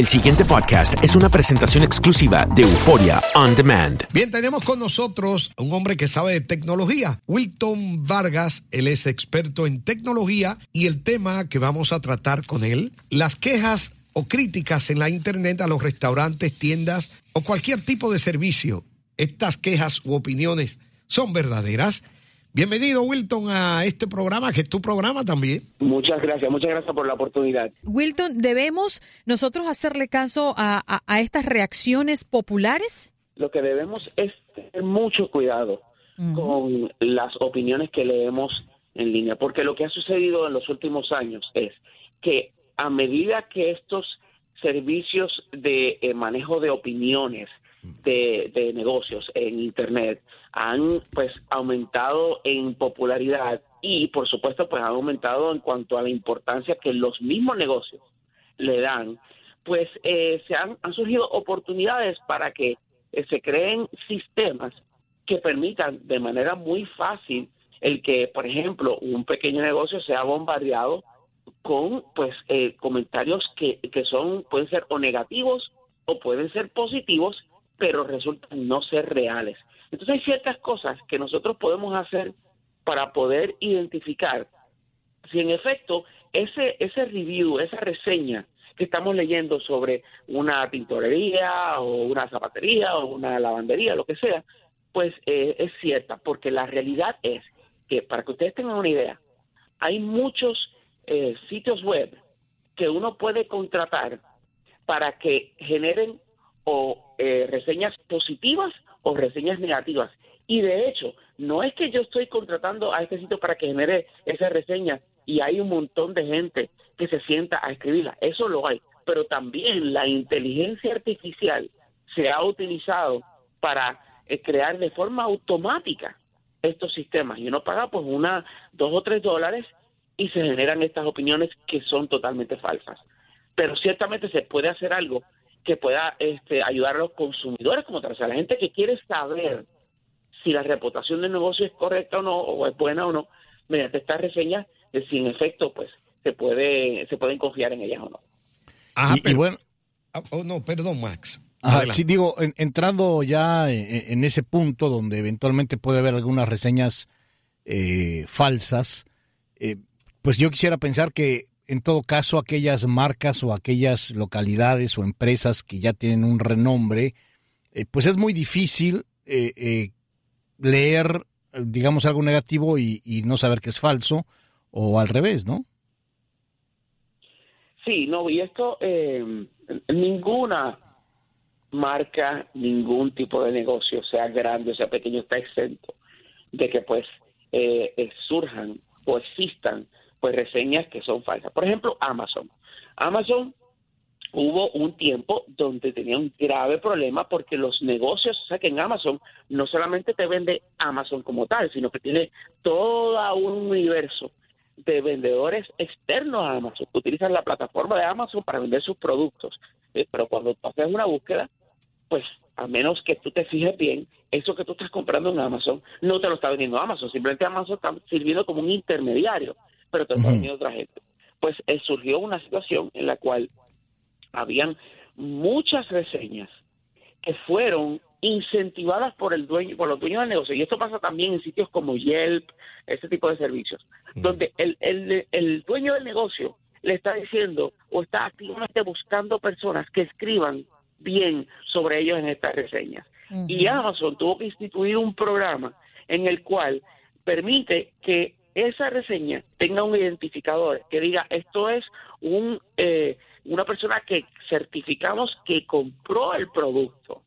El siguiente podcast es una presentación exclusiva de Euforia On Demand. Bien, tenemos con nosotros un hombre que sabe de tecnología, Wilton Vargas. Él es experto en tecnología y el tema que vamos a tratar con él, las quejas o críticas en la Internet a los restaurantes, tiendas o cualquier tipo de servicio. Estas quejas u opiniones son verdaderas. Bienvenido, Wilton, a este programa, que es tu programa también. Muchas gracias, muchas gracias por la oportunidad. Wilton, ¿debemos nosotros hacerle caso a, a, estas reacciones populares? Lo que debemos es tener mucho cuidado con las opiniones que leemos en línea, porque lo que ha sucedido en los últimos años es que a medida que estos servicios de eh, manejo de opiniones de, negocios en Internet han pues aumentado en popularidad y por supuesto pues han aumentado en cuanto a la importancia que los mismos negocios le dan, pues eh, se han, han, surgido oportunidades para que eh, se creen sistemas que permitan de manera muy fácil el que, por ejemplo, un pequeño negocio sea bombardeado con pues eh, comentarios que, que son pueden ser o negativos o pueden ser positivos pero resultan no ser reales. Entonces hay ciertas cosas que nosotros podemos hacer para poder identificar si en efecto ese, ese review, esa reseña que estamos leyendo sobre una tintorería o una zapatería o una lavandería, lo que sea, pues eh, es cierta, porque la realidad es que, para que ustedes tengan una idea, hay muchos eh, sitios web que uno puede contratar para que generen o eh, reseñas positivas o reseñas negativas. Y de hecho, no es que yo estoy contratando a este sitio para que genere esa reseña y hay un montón de gente que se sienta a escribirla. Eso lo hay. Pero también la inteligencia artificial se ha utilizado para eh, crear de forma automática estos sistemas. Y uno paga pues una, dos o tres dólares y se generan estas opiniones que son totalmente falsas. Pero ciertamente se puede hacer algo que pueda este, ayudar a los consumidores como tal, o sea, la gente que quiere saber si la reputación del negocio es correcta o no, o es buena o no, mediante estas reseñas, de si en efecto, pues, se puede, se pueden confiar en ellas o no. Ajá, y, bueno. Ah, oh, no, perdón, Max. sí, digo, entrando ya en, ese punto donde eventualmente puede haber algunas reseñas eh, falsas, eh, pues yo quisiera pensar que en todo caso aquellas marcas o aquellas localidades o empresas que ya tienen un renombre, eh, pues es muy difícil eh, eh, leer, digamos, algo negativo y, no saber que es falso o al revés, ¿no? Sí, no, y esto, ninguna marca, ningún tipo de negocio, sea grande o sea pequeño, está exento de que pues surjan o existan reseñas que son falsas. Por ejemplo, Amazon. Amazon hubo un tiempo donde tenía un grave problema porque los negocios, o sea que en Amazon no solamente te vende Amazon como tal, sino que tiene todo un universo de vendedores externos a Amazon que utilizan la plataforma de Amazon para vender sus productos. Eh, pero cuando tú haces una búsqueda, pues a menos que tú te fijes bien, eso que tú estás comprando en Amazon no te lo está vendiendo Amazon, simplemente Amazon está sirviendo como un intermediario pero también otra gente. Pues eh, surgió una situación en la cual habían muchas reseñas que fueron incentivadas por el dueño, por los dueños del negocio. Y esto pasa también en sitios como Yelp, ese tipo de servicios, donde el, el, el dueño del negocio le está diciendo o está activamente buscando personas que escriban bien sobre ellos en estas reseñas. Y Amazon tuvo que instituir un programa en el cual permite que esa reseña tenga un identificador que diga esto es un eh, una persona que certificamos que compró el producto,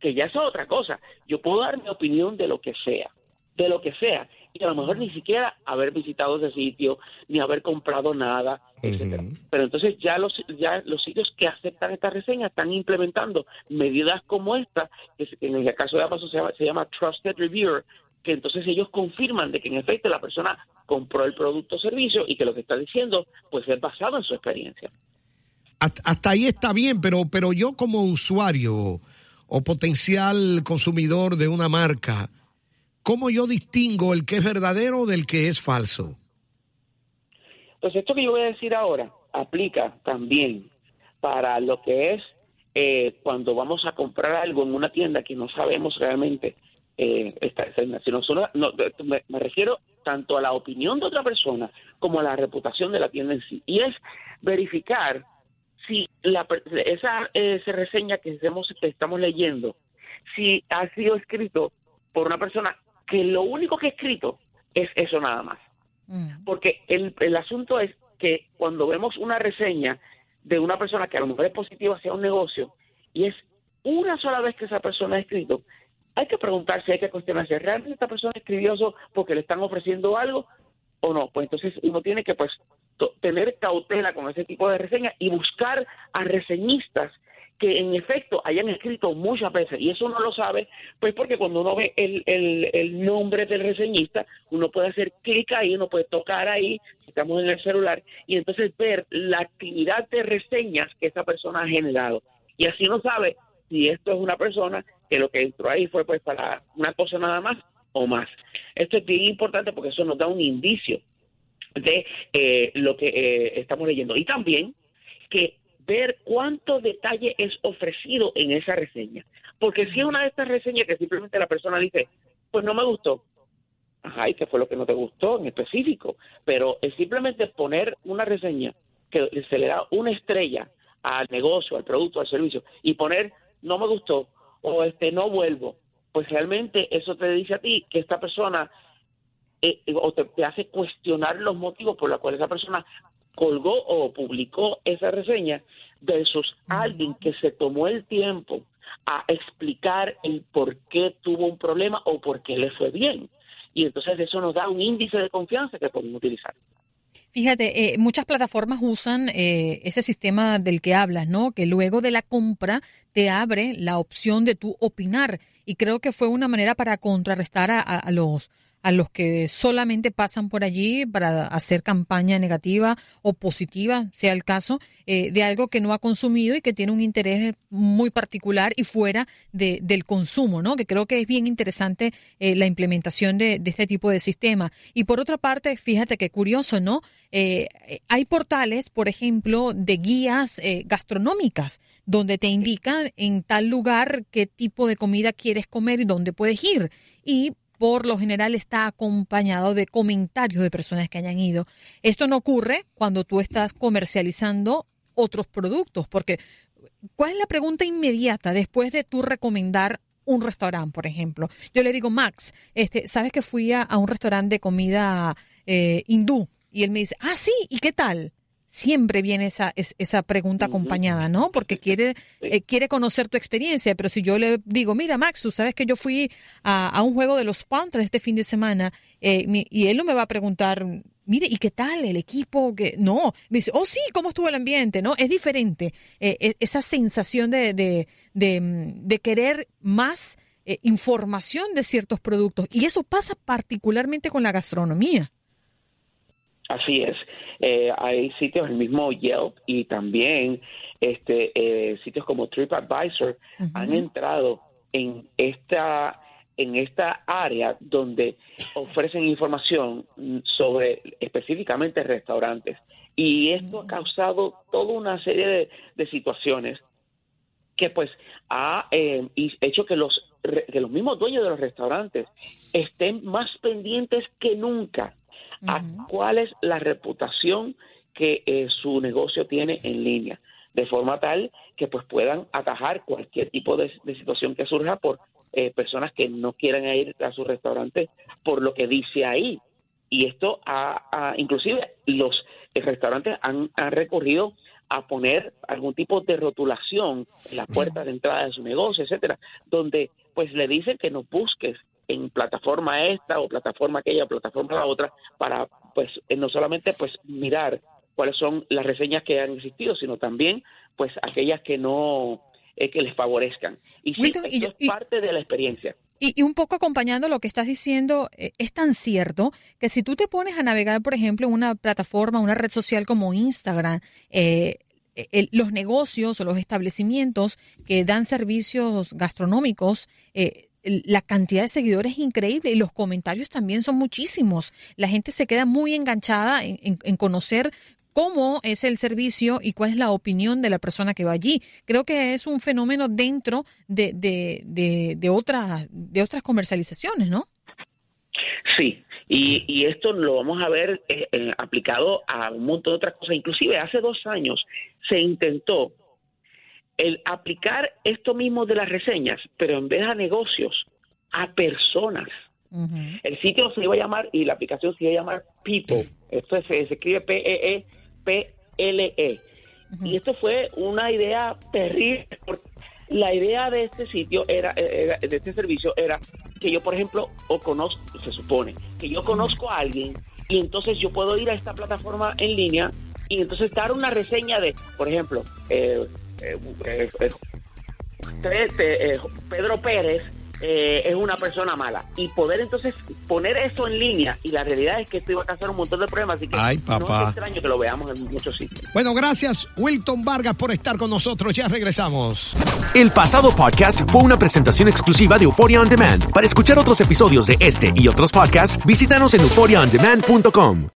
que ya es otra cosa. Yo puedo dar mi opinión de lo que sea, de lo que sea, y a lo mejor ni siquiera haber visitado ese sitio, ni haber comprado nada, etcétera. Pero entonces ya los ya los sitios que aceptan esta reseña están implementando medidas como esta, que en el caso de Amazon se llama, se llama Trusted Reviewer, que entonces ellos confirman de que en efecto la persona compró el producto o servicio y que lo que está diciendo pues es basado en su experiencia. Hasta, ahí está bien, pero, pero yo como usuario o potencial consumidor de una marca, ¿cómo yo distingo el que es verdadero del que es falso? Pues esto que yo voy a decir ahora aplica también para lo que es eh, cuando vamos a comprar algo en una tienda que no sabemos realmente eh, esta sino solo, no, me, refiero tanto a la opinión de otra persona como a la reputación de la tienda en sí. Y es verificar si la, esa, esa reseña que, que estamos leyendo, si ha sido escrito por una persona que lo único que ha escrito es eso nada más. Mm. Porque el, el asunto es que cuando vemos una reseña de una persona que a lo mejor es positiva hacia un negocio y es una sola vez que esa persona ha escrito, hay que preguntarse, hay que cuestionarse, ¿realmente esta persona escribió eso porque le están ofreciendo algo o no? Pues entonces uno tiene que pues tener cautela con ese tipo de reseñas y buscar a reseñistas que en efecto hayan escrito muchas veces, y eso uno lo sabe, pues porque cuando uno ve el, el, el nombre del reseñista, uno puede hacer clic ahí, uno puede tocar ahí, si estamos en el celular, y entonces ver la actividad de reseñas que esa persona ha generado. Y así uno sabe si esto es una persona que lo que entró ahí fue pues para una cosa nada más o más. Esto es bien importante porque eso nos da un indicio de eh, lo que eh, estamos leyendo. Y también que ver cuánto detalle es ofrecido en esa reseña. Porque si es una de estas reseñas que simplemente la persona dice, pues no me gustó, ajá, ¿y qué fue lo que no te gustó en específico? Pero simplemente poner una reseña que se le da una estrella al negocio, al producto, al servicio, y poner no me gustó o este no vuelvo, pues realmente eso te dice a ti que esta persona eh, o te, te, hace cuestionar los motivos por los cuales esa persona colgó o publicó esa reseña versus alguien que se tomó el tiempo a explicar el por qué tuvo un problema o por qué le fue bien. Y entonces eso nos da un índice de confianza que podemos utilizar. Fíjate, eh, muchas plataformas usan eh, ese sistema del que hablas, ¿no? Que luego de la compra te abre la opción de tu opinar. Y creo que fue una manera para contrarrestar a los a los que solamente pasan por allí para hacer campaña negativa o positiva, sea el caso, eh, de algo que no ha consumido y que tiene un interés muy particular y fuera de, del consumo, ¿no? Que creo que es bien interesante eh, la implementación de, este tipo de sistema. Y por otra parte, fíjate qué curioso, ¿no? Eh, hay portales, por ejemplo, de guías gastronómicas donde te indican en tal lugar qué tipo de comida quieres comer y dónde puedes ir. Y por lo general está acompañado de comentarios de personas que hayan ido. Esto no ocurre cuando tú estás comercializando otros productos, porque ¿cuál es la pregunta inmediata después de tú recomendar un restaurante, por ejemplo? Yo le digo, Max, este, ¿sabes que fui a, un restaurante de comida eh, hindú? Y él me dice, ah, sí, ¿y qué tal? Siempre viene esa, esa pregunta acompañada, ¿no? Porque quiere, eh, quiere conocer tu experiencia, pero si yo le digo, mira, Max, tú sabes que yo fui a, un juego de los Panthers este fin de semana eh, y él no me va a preguntar, mire, ¿y qué tal el equipo? que No, me dice, oh sí, ¿cómo estuvo el ambiente? ¿No? Es diferente eh, e, esa sensación de, de, de, querer más información de ciertos productos y eso pasa particularmente con la gastronomía. Así es. Eh, hay sitios, el mismo Yelp y también este eh, sitios como TripAdvisor han entrado en esta en esta área donde ofrecen información sobre específicamente restaurantes y esto ha causado toda una serie de, situaciones que pues ha eh, hecho que los que los mismos dueños de los restaurantes estén más pendientes que nunca a cuál es la reputación que eh, su negocio tiene en línea, de forma tal que pues puedan atajar cualquier tipo de, situación que surja por eh, personas que no quieran ir a su restaurante por lo que dice ahí. Y esto, ha, inclusive los restaurantes han, han recurrido a poner algún tipo de rotulación en la puerta de entrada de su negocio, etcétera, donde pues le dicen que no busques en plataforma esta o plataforma aquella o plataforma la otra para pues eh, no solamente pues mirar cuáles son las reseñas que han existido sino también pues aquellas que no eh, que les favorezcan. Y sí, es parte de la experiencia. Y, un poco acompañando lo que estás diciendo, eh, es tan cierto que si tú te pones a navegar, por ejemplo, en una plataforma, una red social como Instagram, los negocios o los establecimientos que dan servicios gastronómicos eh, la cantidad de seguidores es increíble y los comentarios también son muchísimos. La gente se queda muy enganchada en, conocer cómo es el servicio y cuál es la opinión de la persona que va allí. Creo que es un fenómeno dentro de, de, de, de, otras, de otras comercializaciones, ¿no? Sí, y, y esto lo vamos a ver eh, eh, aplicado a un montón de otras cosas. Inclusive hace dos años se intentó el aplicar esto mismo de las reseñas, pero en vez a negocios, a personas. El sitio se iba a llamar y la aplicación se iba a llamar People. Esto se, escribe P-E-E-P-L-E. -E. Y esto fue una idea terrible. La idea de este sitio era, de este servicio era que yo, por ejemplo, o conozco, se supone, que yo conozco a alguien y entonces yo puedo ir a esta plataforma en línea y entonces dar una reseña de, por ejemplo, eh, Pedro Pérez eh, es una persona mala. Y poder entonces poner eso en línea, y la realidad es que esto iba a causar un montón de problemas, así que Ay, papá. no es extraño que lo veamos en muchos sitios. Bueno, gracias Wilton Vargas por estar con nosotros. Ya regresamos. El pasado podcast fue una presentación exclusiva de Euphoria On Demand. Para escuchar otros episodios de este y otros podcasts, visítanos en euphoriaondemand.com.